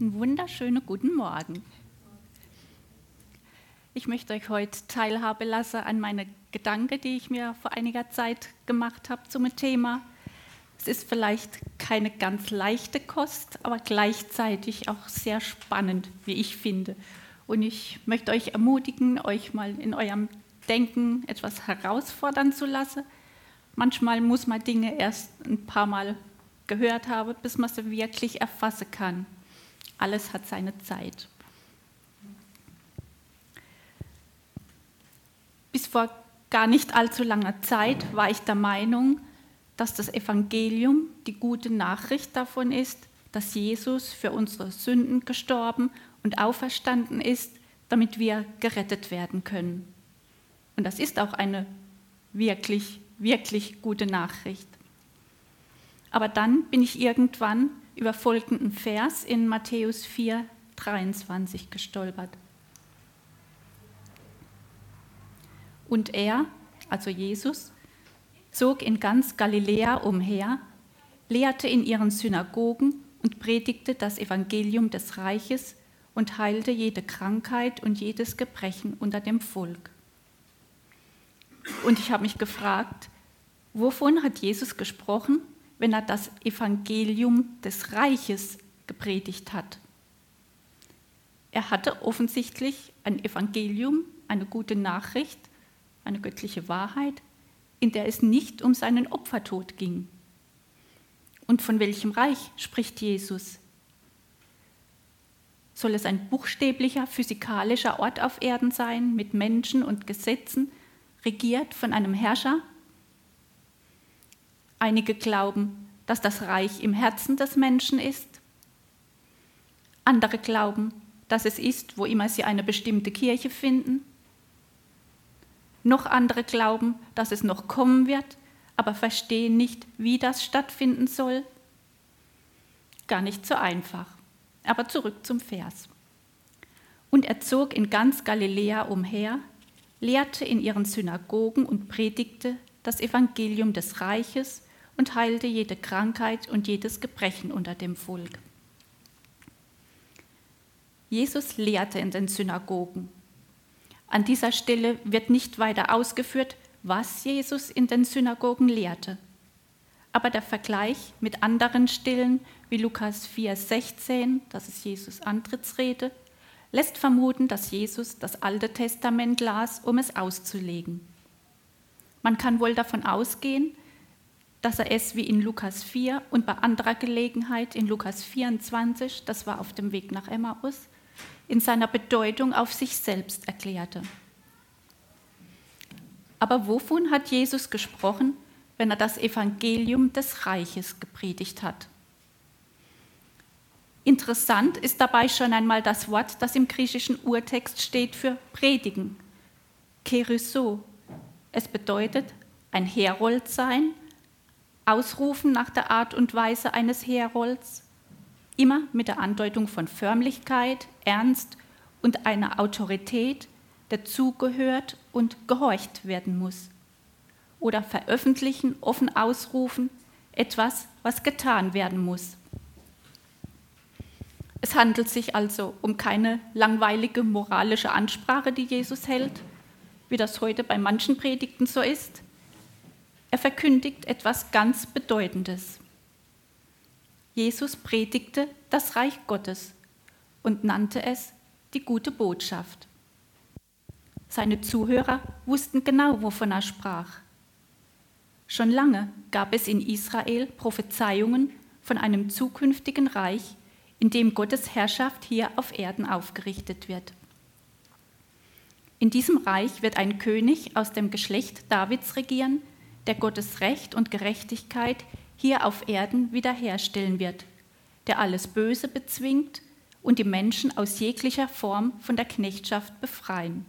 Einen wunderschönen guten Morgen. Ich möchte euch heute teilhabe lassen an meine Gedanken, die ich mir vor einiger Zeit gemacht habe zum Thema. Es ist vielleicht keine ganz leichte Kost, aber gleichzeitig auch sehr spannend, wie ich finde. Und ich möchte euch ermutigen, euch mal in eurem Denken etwas herausfordern zu lassen. Manchmal muss man Dinge erst ein paar Mal gehört haben, bis man sie wirklich erfassen kann. Alles hat seine Zeit. Bis vor gar nicht allzu langer Zeit war ich der Meinung, dass das Evangelium die gute Nachricht davon ist, dass Jesus für unsere Sünden gestorben und auferstanden ist, damit wir gerettet werden können. Und das ist auch eine wirklich, wirklich gute Nachricht. Aber dann bin ich irgendwann über folgenden Vers in Matthäus 4, 23 gestolpert. Und er, also Jesus, zog in ganz Galiläa umher, lehrte in ihren Synagogen und predigte das Evangelium des Reiches und heilte jede Krankheit und jedes Gebrechen unter dem Volk. Und ich habe mich gefragt, wovon hat Jesus gesprochen, wenn er das Evangelium des Reiches gepredigt hat? Er hatte offensichtlich ein Evangelium, eine gute Nachricht, eine göttliche Wahrheit, in der es nicht um seinen Opfertod ging. Und von welchem Reich spricht Jesus? Soll es ein buchstäblicher physikalischer Ort auf Erden sein, mit Menschen und Gesetzen, regiert von einem Herrscher? Einige glauben, dass das Reich im Herzen des Menschen ist. Andere glauben, dass es ist, wo immer sie eine bestimmte Kirche finden. Noch andere glauben, dass es noch kommen wird, aber verstehen nicht, wie das stattfinden soll. Gar nicht so einfach. Aber zurück zum Vers. Und er zog in ganz Galiläa umher, lehrte in ihren Synagogen und predigte das Evangelium des Reiches und heilte jede Krankheit und jedes Gebrechen unter dem Volk. Jesus lehrte in den Synagogen. An dieser Stelle wird nicht weiter ausgeführt, was Jesus in den Synagogen lehrte. Aber der Vergleich mit anderen Stillen wie Lukas 4,16, das ist Jesus Antrittsrede, lässt vermuten, dass Jesus das Alte Testament las, um es auszulegen. Man kann wohl davon ausgehen, dass er es wie in Lukas 4 und bei anderer Gelegenheit in Lukas 24, das war auf dem Weg nach Emmaus, in seiner Bedeutung auf sich selbst erklärte. Aber wovon hat Jesus gesprochen, wenn er das Evangelium des Reiches gepredigt hat? Interessant ist dabei schon einmal das Wort, das im griechischen Urtext steht für predigen, keryso. Es bedeutet ein Herold sein, ausrufen nach der Art und Weise eines Herolds, immer mit der Andeutung von Förmlichkeit, Ernst und einer Autorität, der zugehört und gehorcht werden muss. Oder veröffentlichen, offen ausrufen, etwas, was getan werden muss. Es handelt sich also um keine langweilige moralische Ansprache, die Jesus hält, wie das heute bei manchen Predigten so ist. Er verkündigt etwas ganz Bedeutendes. Jesus predigte das Reich Gottes und nannte es die gute Botschaft. Seine Zuhörer wussten genau, wovon er sprach. Schon lange gab es in Israel Prophezeiungen von einem zukünftigen Reich, in dem Gottes Herrschaft hier auf Erden aufgerichtet wird. In diesem Reich wird ein König aus dem Geschlecht Davids regieren, der Gottes Recht und Gerechtigkeit hier auf Erden wiederherstellen wird, der alles Böse bezwingt und die Menschen aus jeglicher Form von der Knechtschaft befreien.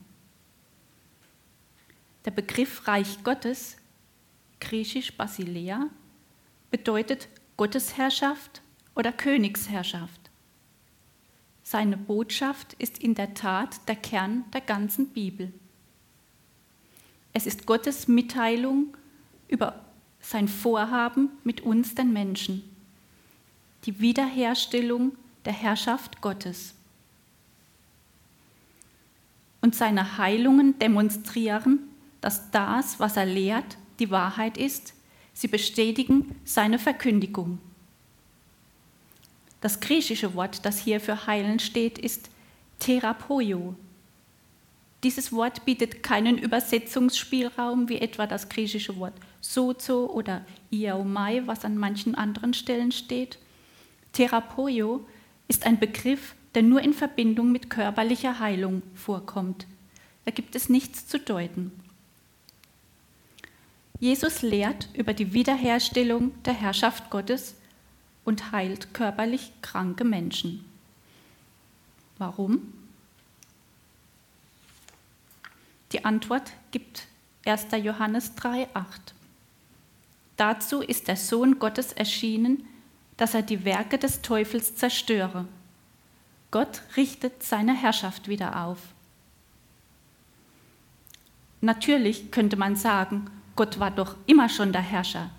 Der Begriff Reich Gottes, griechisch Basilea, bedeutet Gottesherrschaft oder Königsherrschaft. Seine Botschaft ist in der Tat der Kern der ganzen Bibel. Es ist Gottes Mitteilung über sein Vorhaben mit uns, den Menschen, die Wiederherstellung der Herrschaft Gottes. Und seine Heilungen demonstrieren, dass das, was er lehrt, die Wahrheit ist. Sie bestätigen seine Verkündigung. Das griechische Wort, das hier für heilen steht, ist Therapoio. Dieses Wort bietet keinen Übersetzungsspielraum wie etwa das griechische Wort sozo oder iaomai, was an manchen anderen Stellen steht. Therapoio ist ein Begriff, der nur in Verbindung mit körperlicher Heilung vorkommt. Da gibt es nichts zu deuten. Jesus lehrt über die Wiederherstellung der Herrschaft Gottes und heilt körperlich kranke Menschen. Warum? Die Antwort gibt 1. Johannes 3,8. Dazu ist der Sohn Gottes erschienen, dass er die Werke des Teufels zerstöre. Gott richtet seine Herrschaft wieder auf. Natürlich könnte man sagen, Gott war doch immer schon der Herrscher.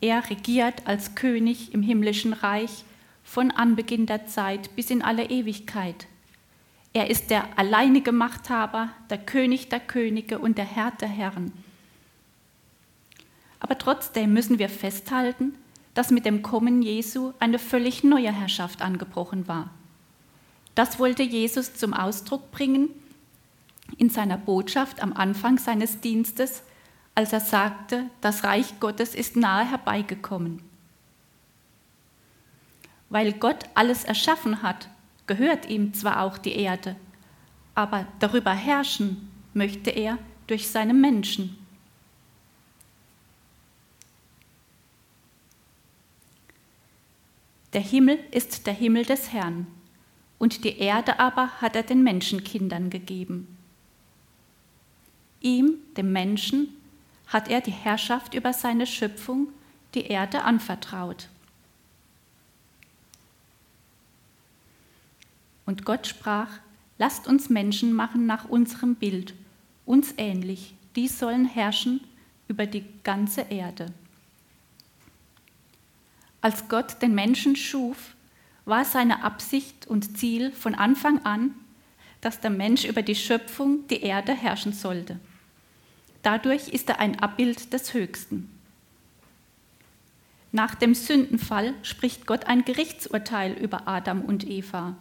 Er regiert als König im himmlischen Reich von Anbeginn der Zeit bis in alle Ewigkeit. Er ist der alleinige Machthaber, der König der Könige und der Herr der Herren. Aber trotzdem müssen wir festhalten, dass mit dem Kommen Jesu eine völlig neue Herrschaft angebrochen war. Das wollte Jesus zum Ausdruck bringen in seiner Botschaft am Anfang seines Dienstes, als er sagte, das Reich Gottes ist nahe herbeigekommen. Weil Gott alles erschaffen hat, gehört ihm zwar auch die Erde, aber darüber herrschen möchte er durch seine Menschen. Der Himmel ist der Himmel des Herrn, und die Erde aber hat er den Menschenkindern gegeben. Ihm, dem Menschen, hat er die Herrschaft über seine Schöpfung, die Erde, anvertraut. Und Gott sprach, lasst uns Menschen machen nach unserem Bild, uns ähnlich, die sollen herrschen über die ganze Erde. Als Gott den Menschen schuf, war seine Absicht und Ziel von Anfang an, dass der Mensch über die Schöpfung, die Erde, herrschen sollte. Dadurch ist er ein Abbild des Höchsten. Nach dem Sündenfall spricht Gott ein Gerichtsurteil über Adam und Eva.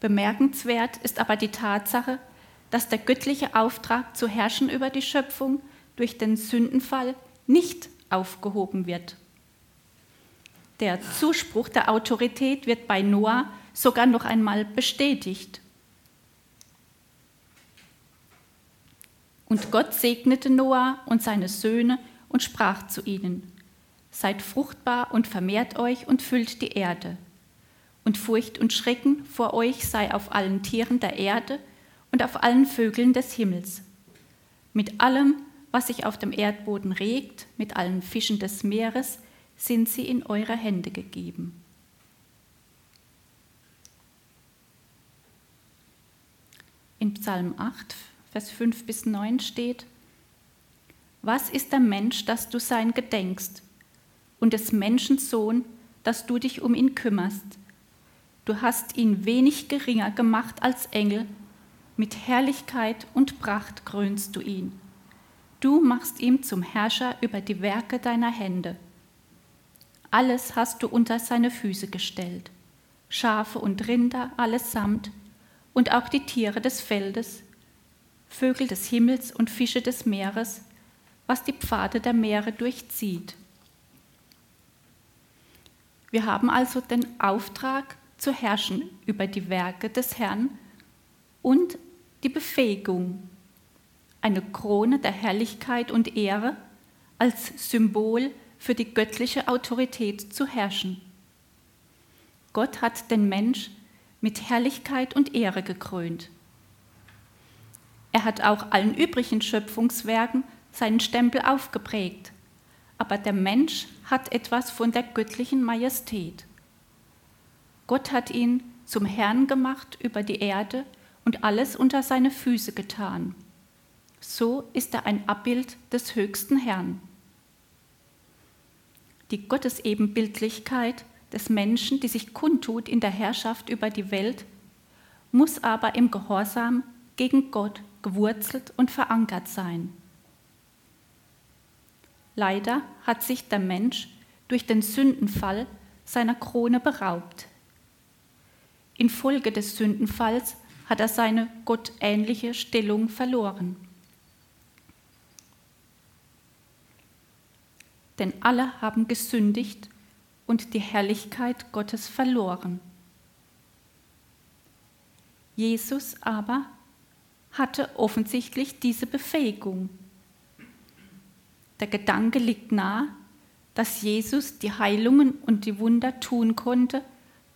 Bemerkenswert ist aber die Tatsache, dass der göttliche Auftrag zu herrschen über die Schöpfung durch den Sündenfall nicht aufgehoben wird. Der Zuspruch der Autorität wird bei Noah sogar noch einmal bestätigt. Und Gott segnete Noah und seine Söhne und sprach zu ihnen, Seid fruchtbar und vermehrt euch und füllt die Erde. Und Furcht und Schrecken vor euch sei auf allen Tieren der Erde und auf allen Vögeln des Himmels. Mit allem, was sich auf dem Erdboden regt, mit allen Fischen des Meeres, sind sie in eure Hände gegeben. In Psalm 8, Vers 5 bis 9 steht, Was ist der Mensch, dass du sein gedenkst, und des Menschen Sohn, dass du dich um ihn kümmerst? Du hast ihn wenig geringer gemacht als Engel, mit Herrlichkeit und Pracht krönst du ihn. Du machst ihn zum Herrscher über die Werke deiner Hände. Alles hast du unter seine Füße gestellt, Schafe und Rinder allesamt und auch die Tiere des Feldes, Vögel des Himmels und Fische des Meeres, was die Pfade der Meere durchzieht. Wir haben also den Auftrag, zu herrschen über die Werke des Herrn und die Befähigung, eine Krone der Herrlichkeit und Ehre als Symbol für die göttliche Autorität zu herrschen. Gott hat den Mensch mit Herrlichkeit und Ehre gekrönt. Er hat auch allen übrigen Schöpfungswerken seinen Stempel aufgeprägt, aber der Mensch hat etwas von der göttlichen Majestät. Gott hat ihn zum Herrn gemacht über die Erde und alles unter seine Füße getan. So ist er ein Abbild des höchsten Herrn. Die Gottesebenbildlichkeit des Menschen, die sich kundtut in der Herrschaft über die Welt, muss aber im Gehorsam gegen Gott gewurzelt und verankert sein. Leider hat sich der Mensch durch den Sündenfall seiner Krone beraubt. Infolge des Sündenfalls hat er seine gottähnliche Stellung verloren. Denn alle haben gesündigt und die Herrlichkeit Gottes verloren. Jesus aber hatte offensichtlich diese Befähigung. Der Gedanke liegt nahe, dass Jesus die Heilungen und die Wunder tun konnte,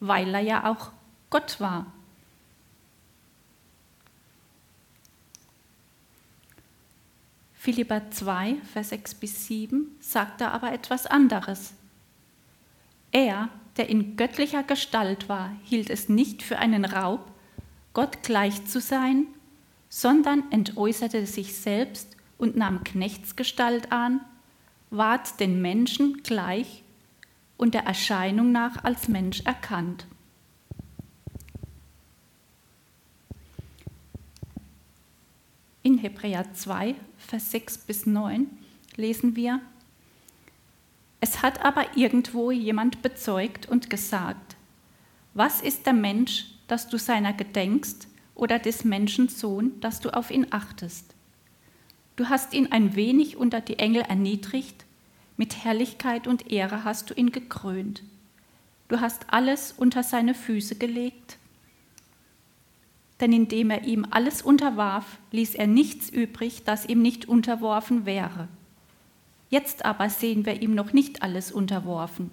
weil er ja auch Gott war. Philippa 2, Vers 6 bis 7 sagt er aber etwas anderes. Er, der in göttlicher Gestalt war, hielt es nicht für einen Raub, Gott gleich zu sein, sondern entäußerte sich selbst und nahm Knechtsgestalt an, ward den Menschen gleich und der Erscheinung nach als Mensch erkannt. In Hebräer 2, Vers 6 bis 9 lesen wir, es hat aber irgendwo jemand bezeugt und gesagt, was ist der Mensch, dass du seiner gedenkst, oder des Menschen Sohn, dass du auf ihn achtest? Du hast ihn ein wenig unter die Engel erniedrigt, mit Herrlichkeit und Ehre hast du ihn gekrönt. Du hast alles unter seine Füße gelegt. Denn indem er ihm alles unterwarf, ließ er nichts übrig, das ihm nicht unterworfen wäre. Jetzt aber sehen wir ihm noch nicht alles unterworfen.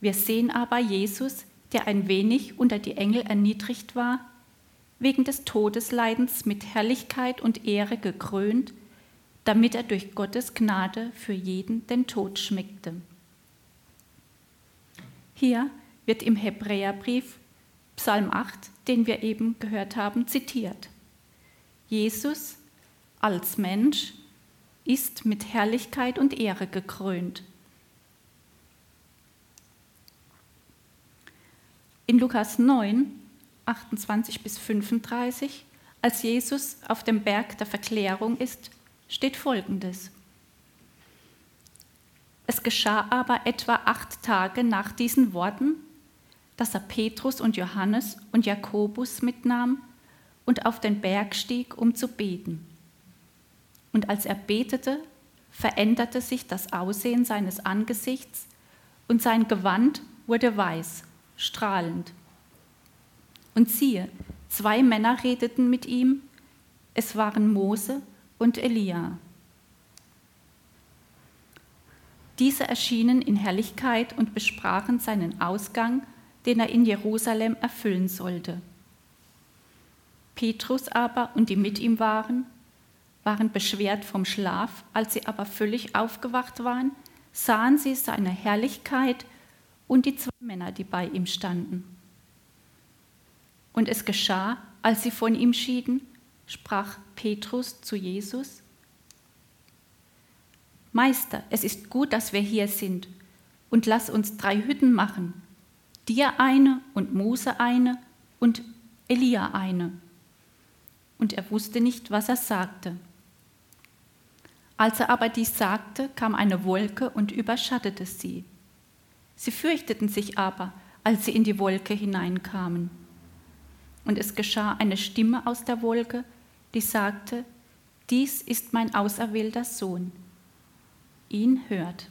Wir sehen aber Jesus, der ein wenig unter die Engel erniedrigt war, wegen des Todesleidens mit Herrlichkeit und Ehre gekrönt, damit er durch Gottes Gnade für jeden den Tod schmeckte. Hier wird im Hebräerbrief Psalm 8, den wir eben gehört haben, zitiert. Jesus als Mensch ist mit Herrlichkeit und Ehre gekrönt. In Lukas 9 28 bis 35, als Jesus auf dem Berg der Verklärung ist, steht Folgendes. Es geschah aber etwa acht Tage nach diesen Worten, dass er Petrus und Johannes und Jakobus mitnahm und auf den Berg stieg, um zu beten. Und als er betete, veränderte sich das Aussehen seines Angesichts und sein Gewand wurde weiß, strahlend. Und siehe, zwei Männer redeten mit ihm, es waren Mose und Elia. Diese erschienen in Herrlichkeit und besprachen seinen Ausgang, den er in Jerusalem erfüllen sollte. Petrus aber und die mit ihm waren, waren beschwert vom Schlaf, als sie aber völlig aufgewacht waren, sahen sie seine Herrlichkeit und die zwei Männer, die bei ihm standen. Und es geschah, als sie von ihm schieden, sprach Petrus zu Jesus, Meister, es ist gut, dass wir hier sind, und lass uns drei Hütten machen, dir eine und Mose eine und Elia eine. Und er wusste nicht, was er sagte. Als er aber dies sagte, kam eine Wolke und überschattete sie. Sie fürchteten sich aber, als sie in die Wolke hineinkamen. Und es geschah eine Stimme aus der Wolke, die sagte, dies ist mein auserwählter Sohn. Ihn hört.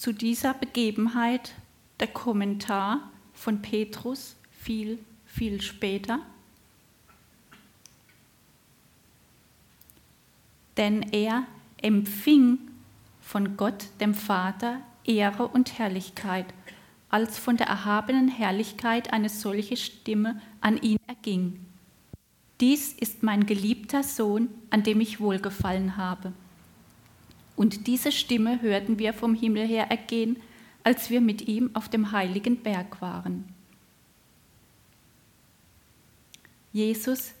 Zu dieser Begebenheit der Kommentar von Petrus viel, viel später. Denn er empfing von Gott, dem Vater, Ehre und Herrlichkeit als von der erhabenen Herrlichkeit eine solche Stimme an ihn erging. Dies ist mein geliebter Sohn, an dem ich wohlgefallen habe. Und diese Stimme hörten wir vom Himmel her ergehen, als wir mit ihm auf dem heiligen Berg waren. Jesus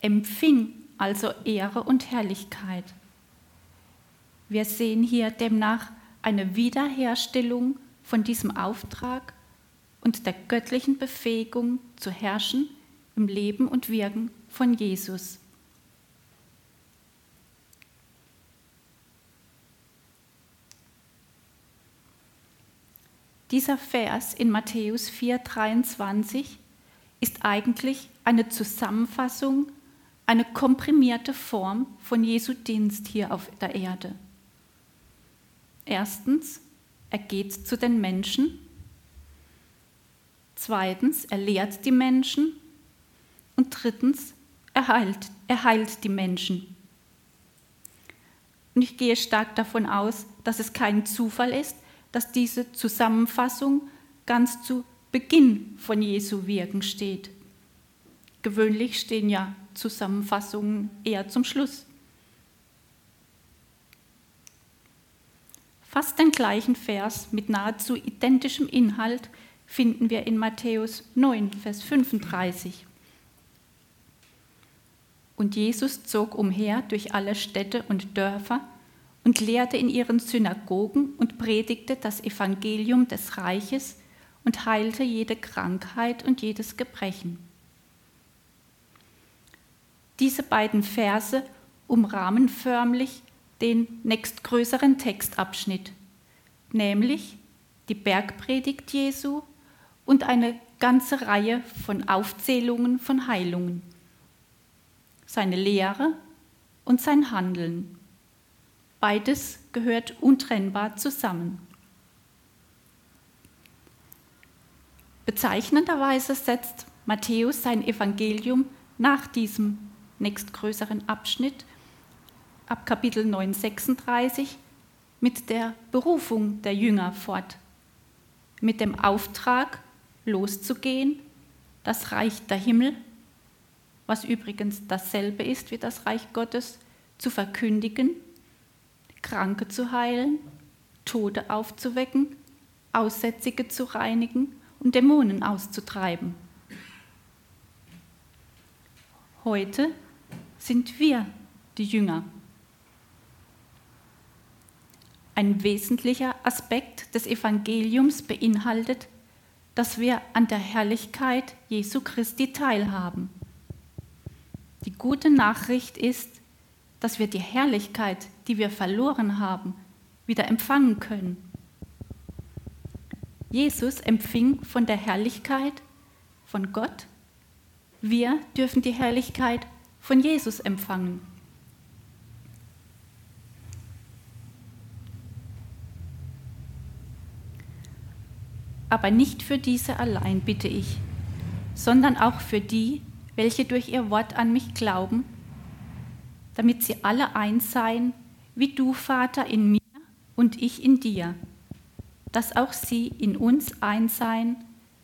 empfing also Ehre und Herrlichkeit. Wir sehen hier demnach eine Wiederherstellung von diesem Auftrag und der göttlichen Befähigung zu herrschen im Leben und Wirken von Jesus. Dieser Vers in Matthäus 4:23 ist eigentlich eine Zusammenfassung, eine komprimierte Form von Jesu Dienst hier auf der Erde. Erstens, er geht zu den Menschen. Zweitens, er lehrt die Menschen. Und drittens, er heilt, er heilt die Menschen. Und ich gehe stark davon aus, dass es kein Zufall ist, dass diese Zusammenfassung ganz zu Beginn von Jesu Wirken steht. Gewöhnlich stehen ja Zusammenfassungen eher zum Schluss. Fast den gleichen Vers mit nahezu identischem Inhalt finden wir in Matthäus 9, Vers 35. Und Jesus zog umher durch alle Städte und Dörfer und lehrte in ihren Synagogen und predigte das Evangelium des Reiches und heilte jede Krankheit und jedes Gebrechen. Diese beiden Verse umrahmen förmlich den nächstgrößeren Textabschnitt, nämlich die Bergpredigt Jesu und eine ganze Reihe von Aufzählungen von Heilungen, seine Lehre und sein Handeln. Beides gehört untrennbar zusammen. Bezeichnenderweise setzt Matthäus sein Evangelium nach diesem nächstgrößeren Abschnitt ab Kapitel 9, 36 mit der Berufung der Jünger fort, mit dem Auftrag loszugehen, das Reich der Himmel, was übrigens dasselbe ist wie das Reich Gottes, zu verkündigen Kranke zu heilen, Tote aufzuwecken, Aussätzige zu reinigen und Dämonen auszutreiben. Heute sind wir die Jünger. Ein wesentlicher Aspekt des Evangeliums beinhaltet, dass wir an der Herrlichkeit Jesu Christi teilhaben. Die gute Nachricht ist, dass wir die Herrlichkeit, die wir verloren haben, wieder empfangen können. Jesus empfing von der Herrlichkeit von Gott. Wir dürfen die Herrlichkeit von Jesus empfangen. Aber nicht für diese allein bitte ich, sondern auch für die, welche durch ihr Wort an mich glauben damit sie alle eins seien, wie du, Vater, in mir und ich in dir, dass auch sie in uns eins seien,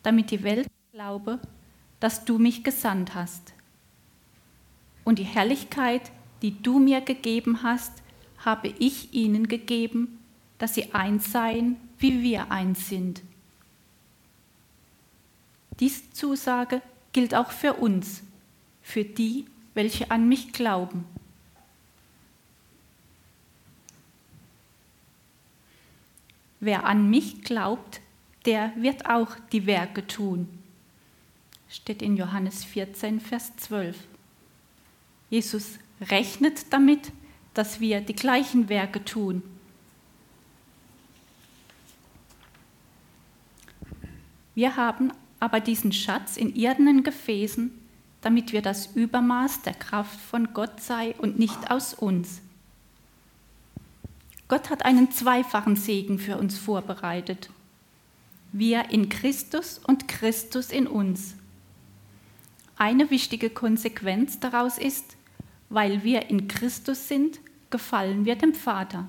damit die Welt glaube, dass du mich gesandt hast. Und die Herrlichkeit, die du mir gegeben hast, habe ich ihnen gegeben, dass sie eins seien, wie wir eins sind. Diese Zusage gilt auch für uns, für die, welche an mich glauben. Wer an mich glaubt, der wird auch die Werke tun. Steht in Johannes 14, Vers 12. Jesus rechnet damit, dass wir die gleichen Werke tun. Wir haben aber diesen Schatz in irdenen Gefäßen, damit wir das Übermaß der Kraft von Gott sei und nicht aus uns. Gott hat einen zweifachen Segen für uns vorbereitet. Wir in Christus und Christus in uns. Eine wichtige Konsequenz daraus ist, weil wir in Christus sind, gefallen wir dem Vater.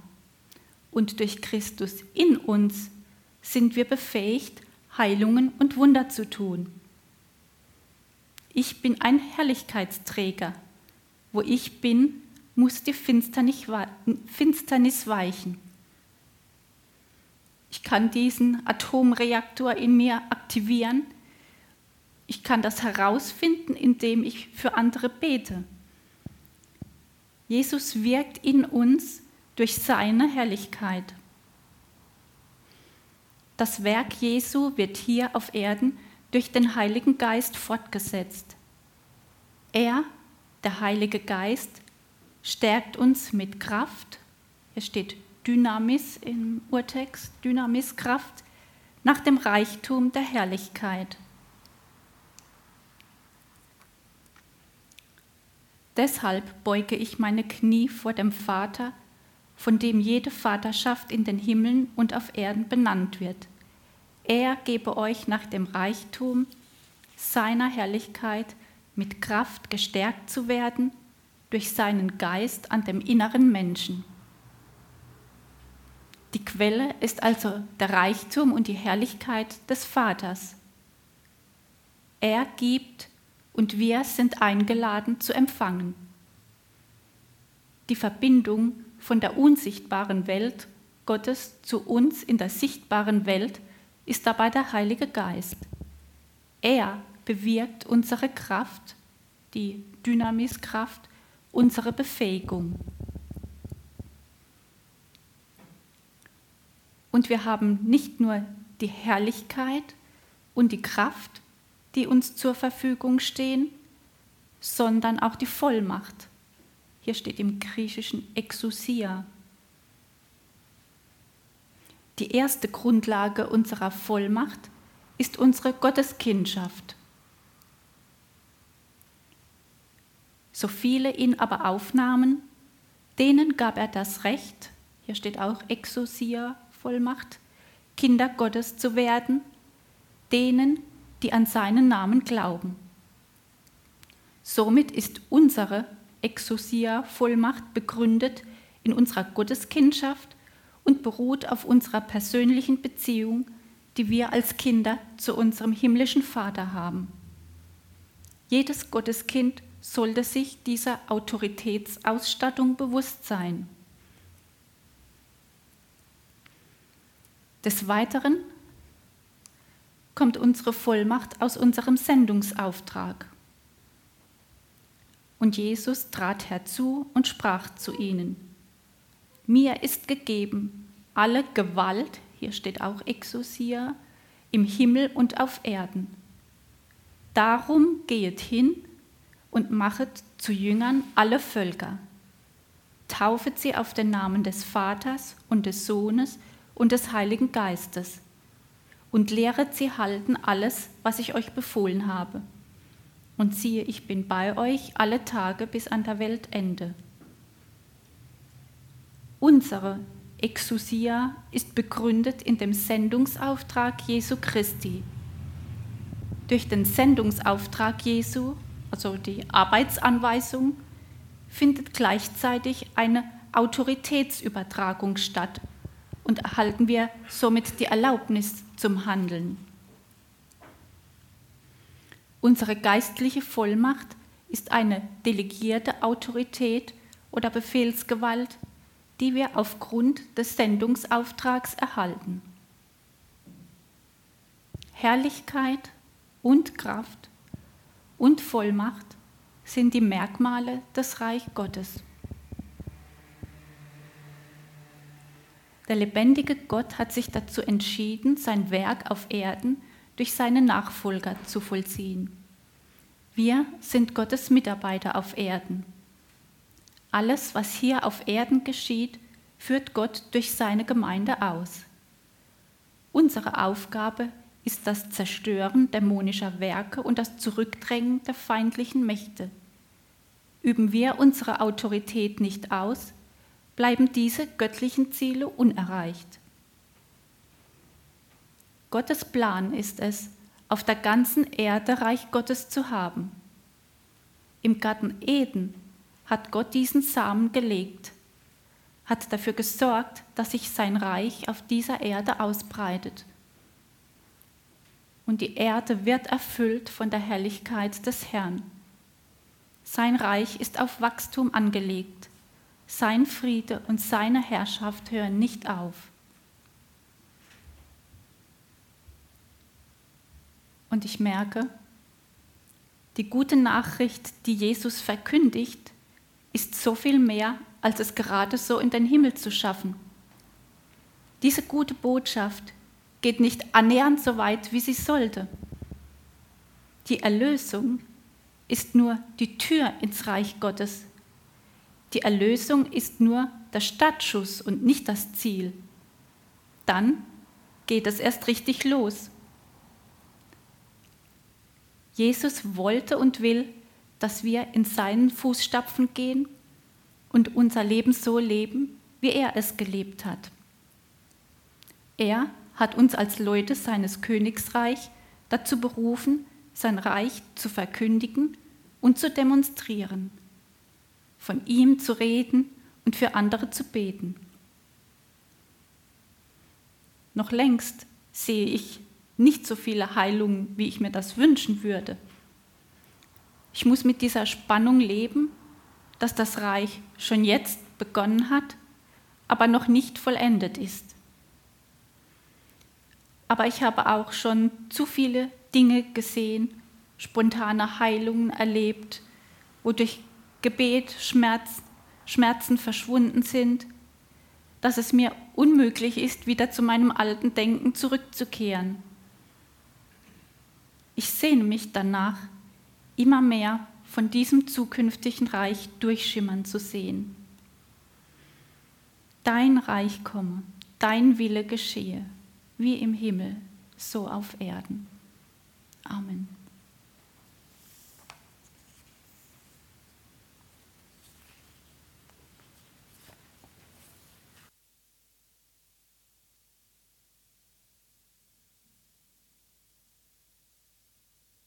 Und durch Christus in uns sind wir befähigt, Heilungen und Wunder zu tun. Ich bin ein Herrlichkeitsträger. Wo ich bin, muss die Finsternis weichen. Ich kann diesen Atomreaktor in mir aktivieren. Ich kann das herausfinden, indem ich für andere bete. Jesus wirkt in uns durch seine Herrlichkeit. Das Werk Jesu wird hier auf Erden durch den Heiligen Geist fortgesetzt. Er, der Heilige Geist, stärkt uns mit Kraft. Hier steht Dynamis im Urtext, Dynamis Kraft, nach dem Reichtum der Herrlichkeit. Deshalb beuge ich meine Knie vor dem Vater, von dem jede Vaterschaft in den Himmeln und auf Erden benannt wird. Er gebe euch nach dem Reichtum seiner Herrlichkeit mit Kraft gestärkt zu werden durch seinen Geist an dem inneren Menschen. Die Quelle ist also der Reichtum und die Herrlichkeit des Vaters. Er gibt und wir sind eingeladen zu empfangen. Die Verbindung von der unsichtbaren Welt Gottes zu uns in der sichtbaren Welt ist dabei der Heilige Geist. Er bewirkt unsere Kraft, die Dynamiskraft, unsere Befähigung. Und wir haben nicht nur die Herrlichkeit und die Kraft, die uns zur Verfügung stehen, sondern auch die Vollmacht. Hier steht im Griechischen Exousia. Die erste Grundlage unserer Vollmacht ist unsere Gotteskindschaft. So viele ihn aber aufnahmen, denen gab er das Recht, hier steht auch Exousia, Vollmacht, Kinder Gottes zu werden, denen, die an seinen Namen glauben. Somit ist unsere Exousia-Vollmacht begründet in unserer Gotteskindschaft und beruht auf unserer persönlichen Beziehung, die wir als Kinder zu unserem himmlischen Vater haben. Jedes Gotteskind sollte sich dieser Autoritätsausstattung bewusst sein. Des Weiteren kommt unsere Vollmacht aus unserem Sendungsauftrag. Und Jesus trat herzu und sprach zu ihnen, mir ist gegeben alle Gewalt, hier steht auch Exousia, im Himmel und auf Erden. Darum gehet hin und machet zu Jüngern alle Völker, taufet sie auf den Namen des Vaters und des Sohnes und des Heiligen Geistes und lehret sie halten alles, was ich euch befohlen habe. Und siehe, ich bin bei euch alle Tage bis an der Weltende. Unsere Exousia ist begründet in dem Sendungsauftrag Jesu Christi. Durch den Sendungsauftrag Jesu, also die Arbeitsanweisung, findet gleichzeitig eine Autoritätsübertragung statt und erhalten wir somit die Erlaubnis zum Handeln. Unsere geistliche Vollmacht ist eine delegierte Autorität oder Befehlsgewalt, die wir aufgrund des Sendungsauftrags erhalten. Herrlichkeit und Kraft und Vollmacht sind die Merkmale des Reich Gottes. Der lebendige Gott hat sich dazu entschieden, sein Werk auf Erden durch seine Nachfolger zu vollziehen. Wir sind Gottes Mitarbeiter auf Erden. Alles, was hier auf Erden geschieht, führt Gott durch seine Gemeinde aus. Unsere Aufgabe ist das Zerstören dämonischer Werke und das Zurückdrängen der feindlichen Mächte. Üben wir unsere Autorität nicht aus, bleiben diese göttlichen Ziele unerreicht. Gottes Plan ist es, auf der ganzen Erde Reich Gottes zu haben. Im Garten Eden hat Gott diesen Samen gelegt, hat dafür gesorgt, dass sich sein Reich auf dieser Erde ausbreitet. Und die Erde wird erfüllt von der Herrlichkeit des Herrn. Sein Reich ist auf Wachstum angelegt. Sein Friede und seine Herrschaft hören nicht auf. Und ich merke, die gute Nachricht, die Jesus verkündigt, ist so viel mehr als es gerade so in den Himmel zu schaffen. Diese gute Botschaft geht nicht annähernd so weit, wie sie sollte. Die Erlösung ist nur die Tür ins Reich Gottes. Die Erlösung ist nur der Startschuss und nicht das Ziel. Dann geht es erst richtig los. Jesus wollte und will, dass wir in seinen Fußstapfen gehen und unser Leben so leben, wie er es gelebt hat. Er hat uns als Leute seines Königsreich dazu berufen, sein Reich zu verkündigen und zu demonstrieren, von ihm zu reden und für andere zu beten. Noch längst sehe ich nicht so viele Heilungen, wie ich mir das wünschen würde. Ich muss mit dieser Spannung leben, dass das Reich schon jetzt begonnen hat, aber noch nicht vollendet ist. Aber ich habe auch schon zu viele Dinge gesehen, spontane Heilungen erlebt, wo durch Gebet Schmerz, Schmerzen verschwunden sind, dass es mir unmöglich ist, wieder zu meinem alten Denken zurückzukehren. Ich sehne mich danach, immer mehr von diesem zukünftigen Reich durchschimmern zu sehen. Dein Reich komme, dein Wille geschehe, wie im Himmel, so auf Erden. Amen.